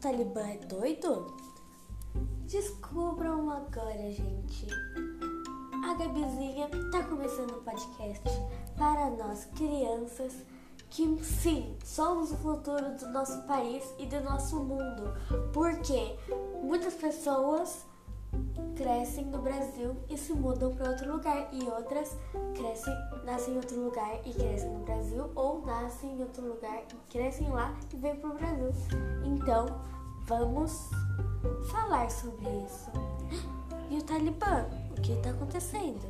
Talibã é doido? Descubram agora, gente. A Gabizinha tá começando um podcast para nós crianças que sim, somos o futuro do nosso país e do nosso mundo. Porque muitas pessoas crescem no Brasil e se mudam para outro lugar e outras crescem, nascem em outro lugar e crescem no Brasil ou nascem em outro lugar e crescem lá e vêm para o Brasil. Então, vamos falar sobre isso. E o Talibã? O que está acontecendo?